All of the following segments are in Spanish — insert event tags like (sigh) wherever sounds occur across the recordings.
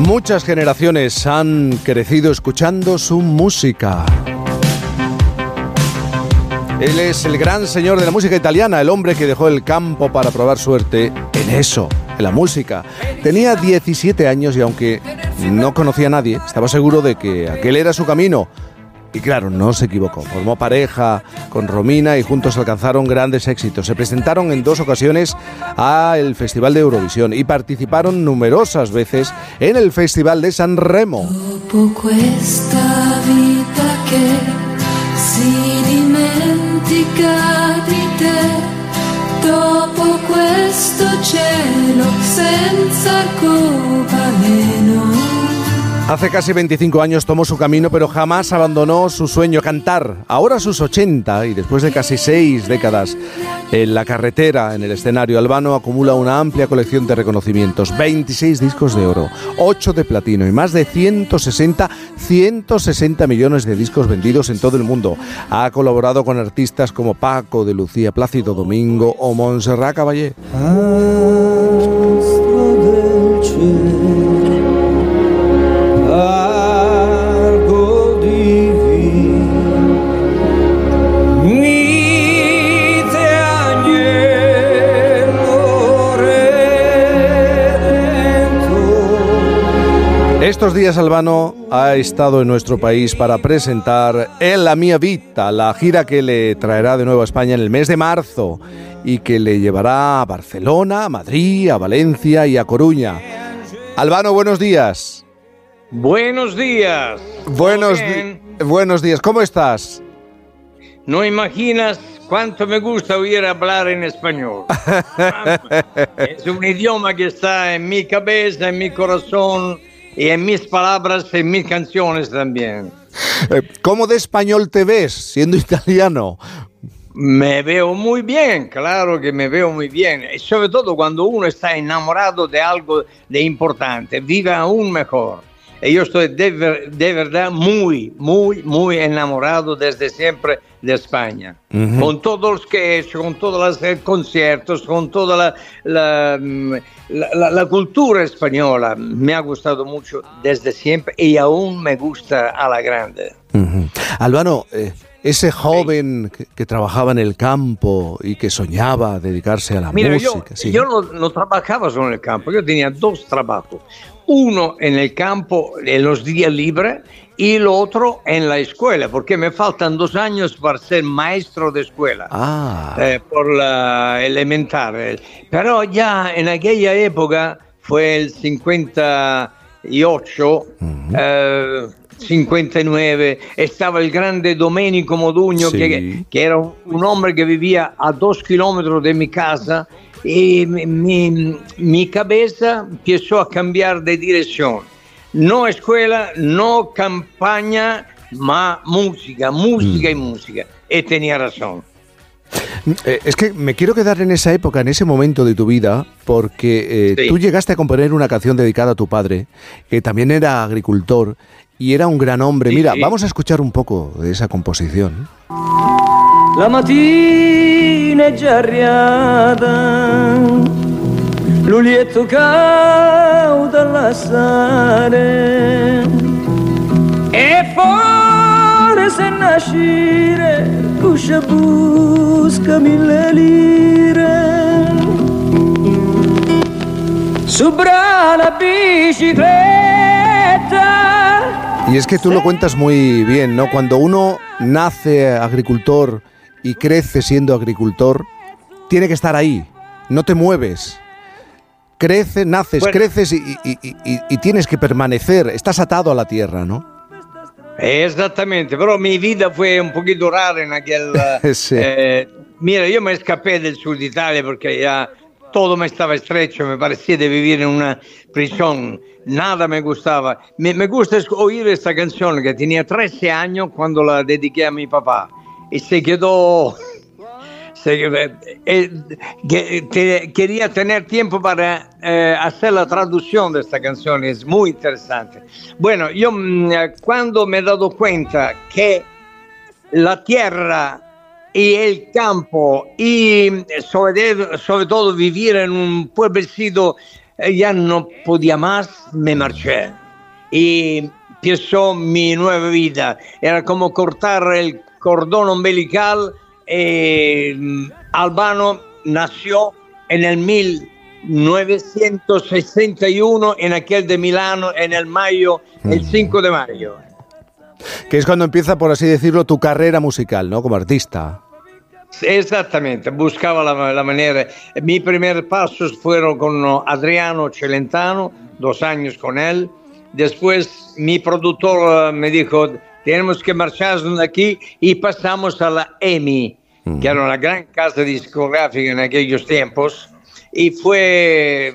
Muchas generaciones han crecido escuchando su música. Él es el gran señor de la música italiana, el hombre que dejó el campo para probar suerte en eso, en la música. Tenía 17 años y aunque no conocía a nadie, estaba seguro de que aquel era su camino. Y claro, no se equivocó. Formó pareja con Romina y juntos alcanzaron grandes éxitos. Se presentaron en dos ocasiones al Festival de Eurovisión y participaron numerosas veces en el Festival de San Remo. dopo questo cielo senza. Hace casi 25 años tomó su camino, pero jamás abandonó su sueño cantar. Ahora a sus 80 y después de casi seis décadas en la carretera, en el escenario albano, acumula una amplia colección de reconocimientos. 26 discos de oro, 8 de platino y más de 160, 160 millones de discos vendidos en todo el mundo. Ha colaborado con artistas como Paco de Lucía, Plácido Domingo o Montserrat Caballé. Estos días Albano ha estado en nuestro país para presentar En la Mía Vita, la gira que le traerá de nuevo a España en el mes de marzo y que le llevará a Barcelona, a Madrid, a Valencia y a Coruña. Albano, buenos días. Buenos días. Buenos, buenos días, ¿cómo estás? No imaginas cuánto me gusta oír hablar en español. (laughs) es un idioma que está en mi cabeza, en mi corazón y en mis palabras, en mis canciones también. Eh, ¿Cómo de español te ves siendo italiano? Me veo muy bien, claro que me veo muy bien, y sobre todo cuando uno está enamorado de algo de importante, vive aún mejor. Y yo estoy de, de verdad muy, muy, muy enamorado desde siempre de España. Con todos los que he hecho, con todos los eh, conciertos, con toda la, mm, la, la, cultura española. Me ha gustado mucho desde siempre y aún me gusta a la grande. Albano, eh, ese joven que, trabajaba en el campo y que soñaba dedicarse a la música. Yo, yo no, no, trabajaba solo en el campo, yo tenía dos trabajos uno en el campo en los días libres y el otro en la escuela, porque me faltan dos años para ser maestro de escuela, ah. eh, por la elemental. Pero ya en aquella época, fue el 58, 59, eh, estaba el grande Domenico Modugno, que, que, era un hombre que vivía a dos kilómetros de mi casa y mi, mi, cabeza empezó a cambiar de dirección. No escuela, no campaña, ma música, música y mm. música. Y tenía razón. Eh, es que me quiero quedar en esa época, en ese momento de tu vida, porque eh, tú llegaste a componer una canción dedicada a tu padre, que también era agricultor y era un gran hombre. Mira, vamos a escuchar un poco de esa composición. La mattina è già arriata, l'ulietto caudo all'assare e fuori se nascire, cuscia busca mille lire. Subra la bicicletta. Y es que tú lo cuentas muy bien, ¿no? Cuando uno nace agricultor, y crece siendo agricultor, tiene que estar ahí, no te mueves. Crece, naces, creces y, tienes que permanecer, estás atado a la tierra, ¿no? Exactamente, pero mi vida fue un poquito rara en aquel... (laughs) Eh, mira, yo me escapé del sur de Italia porque ya todo me estaba estrecho, me parecía de vivir en una prisión, nada me gustaba. Me, me gusta oír esta canción que tenía 13 años cuando la dediqué a mi papá y se quedó. (laughs) Eh, eh, quería tener tiempo para eh, hacer la traducción de esta canción, es muy interesante. Bueno, yo mm, cuando me he dado cuenta que la tierra y el campo y sobre, sobre todo vivir en un pueblecito ya no podía más, me marché. Y empezó mi nueva vida. Era como cortar el cordón umbilical. Eh, Albano nació en el 1961 en aquel de Milano, en el mayo, el 5 mm. de mayo. Que es cuando empieza, por así decirlo, tu carrera musical, ¿no? Como artista. Exactamente, buscaba la, la, manera. Mi primer pasos fueron con Adriano Celentano, dos años con él. Después mi productor me dijo, tenemos que marcharnos de aquí y pasamos a la EMI, que era una gran casa discográfica en aquellos tiempos. Y fue,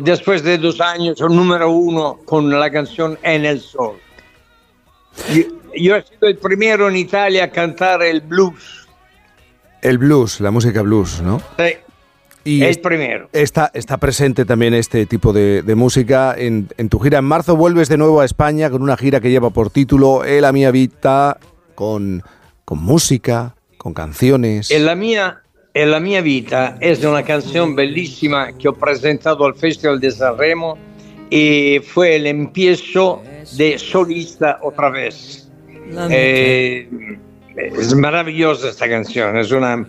después de dos años, número uno con la canción En el Sol. Yo, he sido el primero en Italia a cantar el blues el blues, la música blues, ¿no? Sí. Y el primero. Está, está presente también este tipo de, música en, tu gira. En marzo vuelves de nuevo a España con una gira que lleva por título El la mia vita, con, con música, con canciones. En la mía, en la mia vita es una canción bellísima que he presentado al Festival de Sanremo y fue el empiezo de solista otra vez. Eh, es maravillosa esta canción, es una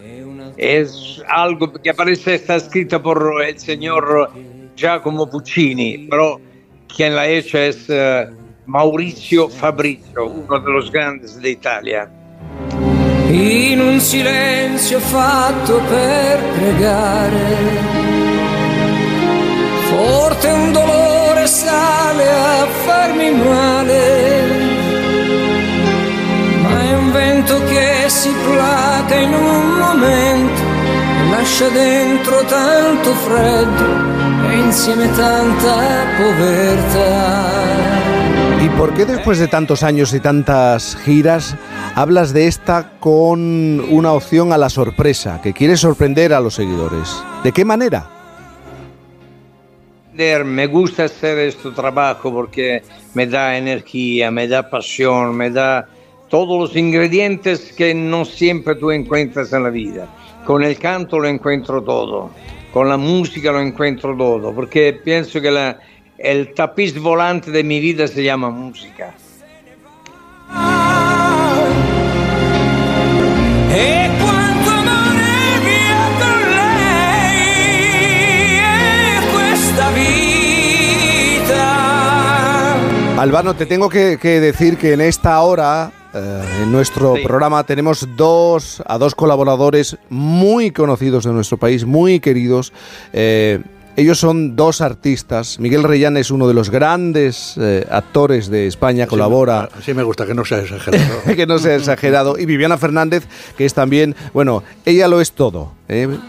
es algo que aparece está escrita por el señor Giacomo Puccini, pero quien la ha hecho es uh, Maurizio Fabrizio, uno de los grandes de Italia. In un silenzio fatto per pregare, forte un dolore sale a male vento un momento, lascia dentro tanto e insieme tanta. ¿Y por qué después de tantos años y tantas giras hablas de esta con una opción a la sorpresa, que quieres sorprender a los seguidores? ¿De qué manera? Me gusta hacer este trabajo porque me da energía, me da pasión, me da todos los ingredientes que no siempre tú encuentras en la vida. Con el canto lo encuentro todo, con la música lo encuentro todo, porque pienso que el tapiz volante de mi vida se llama música. Albano, te tengo que, que decir que en esta hora eh, en nuestro programa tenemos dos, a dos colaboradores muy conocidos de nuestro país, muy queridos. Eh, ellos son dos artistas. Miguel Reyán es uno de los grandes eh, actores de España, colabora. Sí me gusta que no sea exagerado. (laughs) que no sea exagerado. Y Viviana Fernández, que es también, bueno, ella lo es todo,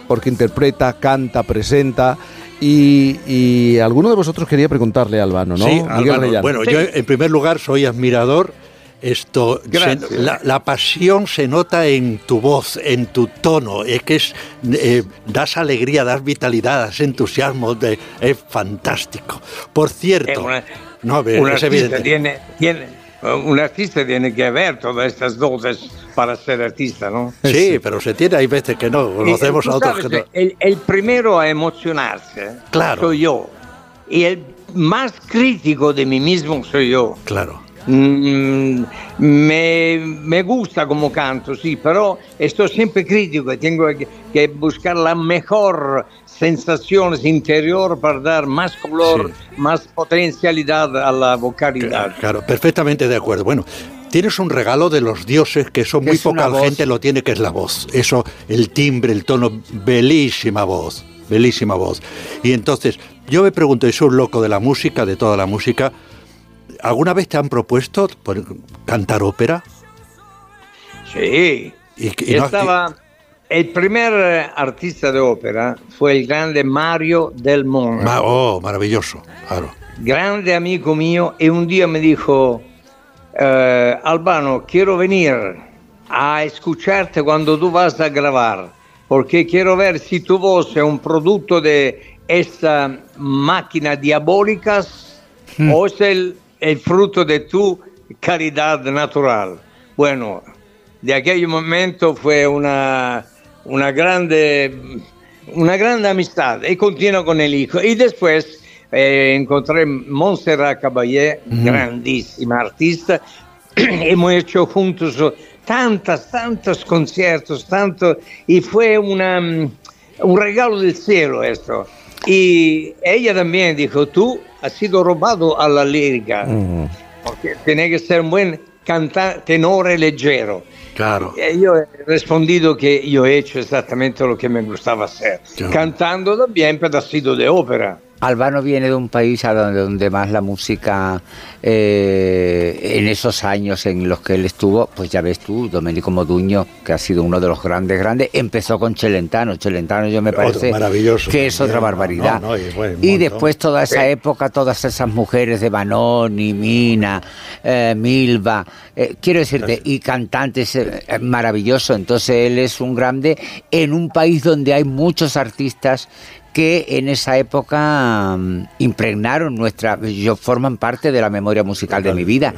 porque interpreta, canta, presenta. Y, alguno de vosotros quería preguntarle a Albano, ¿no? Sí, Albano. Bueno, yo en primer lugar soy admirador esto, la, pasión se nota en tu voz, en tu tono, es que es, eh, das alegría, das vitalidad, das entusiasmo, es fantástico. Por cierto, no, un es evidente. Tiene, tiene, un artista tiene que ver todas estas dotes para ser artista, ¿no? Sí, pero se tiene, hay veces que no, conocemos a otros que no. El, el, primero a emocionarse claro. soy yo, y el más crítico de mí mismo soy yo. Claro. Mm, me, me, gusta como canto, sí, pero estoy siempre crítico y tengo que, buscar la mejor sensación interior para dar más color, más potencialidad a la vocalidad. Claro, perfectamente de acuerdo. Bueno, tienes un regalo de los dioses que son muy poca gente lo tiene, que es la voz. Eso, el timbre, el tono, bellísima voz, bellísima voz. Y entonces, yo me pregunto, ¿es un loco de la música, de toda la música? ¿Alguna vez te han propuesto cantar ópera? Sí. Y, Estaba, el primer eh, artista de ópera fue el grande Mario Del Monte. oh, maravilloso, claro. Grande amigo mío, y un día me dijo, eh, Albano, quiero venir a escucharte cuando tú vas a grabar, porque quiero ver si tu voz es un producto de esta máquina diabólica hmm. o es el el fruto de tu caridad natural. Bueno, de aquel momento fue una, una grande una grande amistad y continúa con el hijo. Y después eh, encontré Montserrat Caballé, grandísima artista. (clears throat) Hemos hecho juntos tantos, tantos conciertos, tanto, y fue una, mm, un regalo del cielo esto. Y ella también dijo, tú has sido robado a la lírica, porque tiene que ser un buen cantante, tenore leggero. Claro. Y yo he respondido que yo he hecho exactamente lo que me gustaba hacer, cantando también pedacitos de ópera. Albano viene de un país a donde, donde más la música, eh, en esos años en los que él estuvo, pues ya ves tú, Domenico Moduño, que ha sido uno de los grandes, grandes, empezó con Celentano. Celentano yo me parece que es otra barbaridad. y, después toda esa época, todas esas mujeres de Banoni, Mina, eh, Milva, eh, quiero decirte, y cantantes maravillosos. Entonces él es un grande en un país donde hay muchos artistas que en esa época mm, impregnaron nuestra, yo forman parte de la memoria musical de mi vida,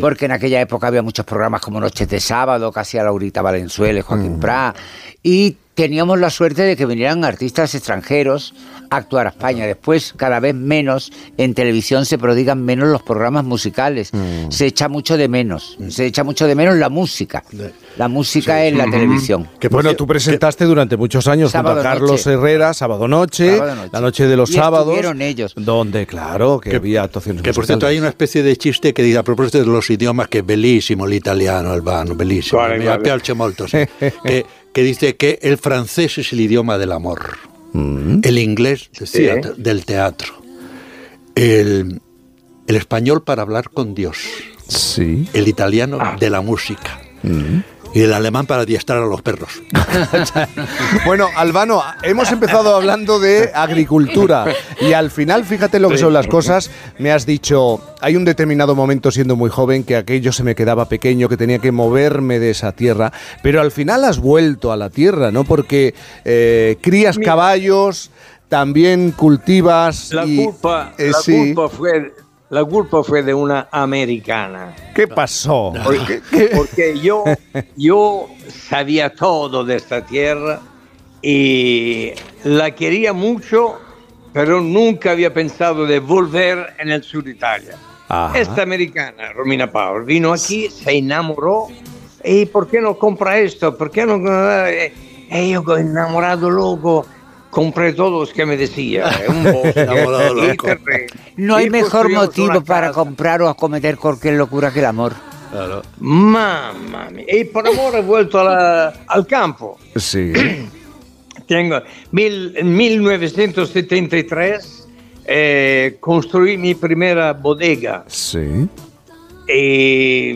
porque en aquella época había muchos programas como Noches de Sábado, casi a Laurita Valenzuela, Joaquín mm. Prat, y teníamos la suerte de que vinieran artistas extranjeros actuar a España. Después, cada vez menos, en televisión se prodigan menos los programas musicales. Mm. Se echa mucho de menos. Se echa mucho de menos la música. La música en la televisión. Que bueno, tú presentaste durante muchos años junto a Carlos Herrera, sábado noche, la noche de los sábados. ellos. Donde, claro, que, había actuaciones Que por cierto, hay una especie de chiste que dice a propósito de los idiomas que es bellísimo el italiano, el vano, bellísimo. Me piace molto, (laughs) que que dice que el francés es el idioma del amor, mm. el inglés del teatro, el, español para hablar con Dios, sí. el italiano ah. de la música. Mm y el alemán para adiestrar a los perros. (laughs) bueno, Albano, hemos empezado hablando de agricultura y al final, fíjate lo que son las cosas, me has dicho, hay un determinado momento siendo muy joven que aquello se me quedaba pequeño, que tenía que moverme de esa tierra, pero al final has vuelto a la tierra, ¿no? Porque eh, crías caballos, también cultivas... La culpa, eh, la culpa fue la culpa fue de una americana. ¿Qué pasó? Porque, yo, yo sabía todo de esta tierra y la quería mucho, pero nunca había pensado de volver en el sur de Italia. Esta americana, Romina Power, vino aquí, se enamoró. ¿Y por qué no compra esto? ¿Por qué no? Eh, eh yo enamorado loco compré todos los que me decía. (laughs) Un no hay mejor motivo para comprar o acometer cualquier locura que el amor. Claro. Mamma mía. Y por amor he vuelto al campo. Sí. (clears throat) Tengo, en 1973 eh, construí mi primera bodega. Sí. Y,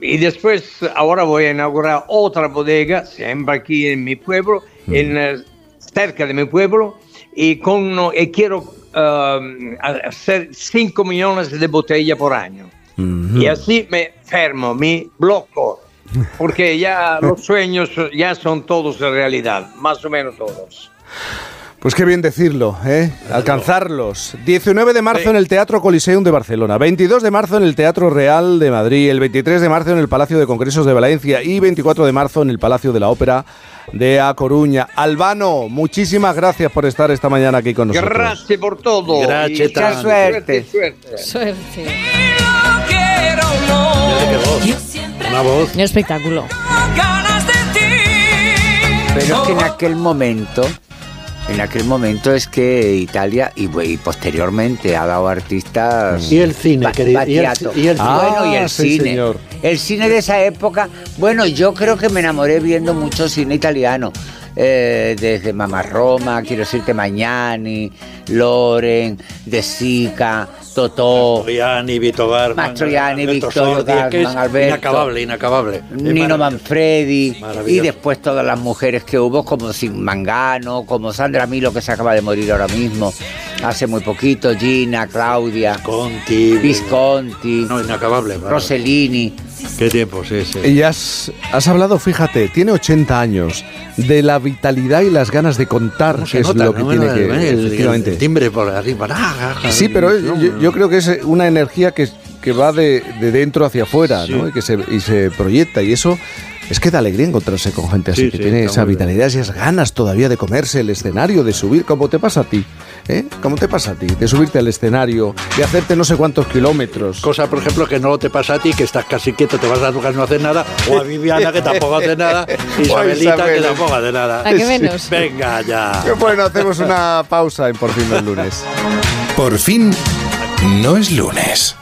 y, después, ahora voy a inaugurar otra bodega, siempre aquí en mi pueblo, mm. en cerca de mi pueblo y, con, y quiero um, hacer 5 millones de botellas por año. Y así me fermo, me bloco, porque ya (laughs) los sueños ya son todos realidad, más o menos todos. Pues qué bien decirlo, ¿eh? Alcanzarlos. 19 de marzo en el Teatro Coliseum de Barcelona, 22 de marzo en el Teatro Real de Madrid, el 23 de marzo en el Palacio de Congresos de Valencia y 24 de marzo en el Palacio de la Ópera de A Coruña. Albano, muchísimas gracias por estar esta mañana aquí con nosotros. Gracias por todo. Gracias. Mucha suerte. Suerte. suerte. Una voz. Un espectáculo. Pero es que en aquel momento en aquel momento es que Italia y, posteriormente ha dado artistas y el cine querido y el, y el, bueno y el ah, cine. el cine de esa época bueno yo creo que me enamoré viendo mucho cine italiano. Eh, desde Mamá Roma quiero decirte Magnani Loren De Sica Totó, Mastroianni, Vito Barman, Mastroianni, Alberto, inacabable, inacabable. Nino Manfredi y después todas las mujeres que hubo como Mangano, como Sandra Milo que se acaba de morir ahora mismo, hace muy poquito, Gina, Claudia, Visconti, Visconti, no, inacabable, Rossellini. Qué tiempo, sí, sí. Y has, has hablado, fíjate, tiene 80 años, de la vitalidad y las ganas de contar, que es lo que tiene que... El, timbre por arriba. Sí, pero yo, creo que es una energía que que va de, dentro hacia afuera, ¿no? Y que se, y se proyecta. Y eso es que da alegría encontrarse con gente así, que tiene esa vitalidad y esas ganas todavía de comerse el escenario, de subir, como te pasa a ti. ¿Eh? ¿Cómo te pasa a ti? De subirte al escenario, de hacerte no sé cuántos kilómetros. Cosa, por ejemplo, que no te pasa a ti, que estás casi quieto, te vas a tu casa y no haces nada, o a Viviana, que tampoco hace nada, (laughs) y Isabelita, que tampoco hace nada. ¿A qué menos? Venga ya. Bueno, hacemos una pausa en Por fin no es lunes. Por fin no es lunes.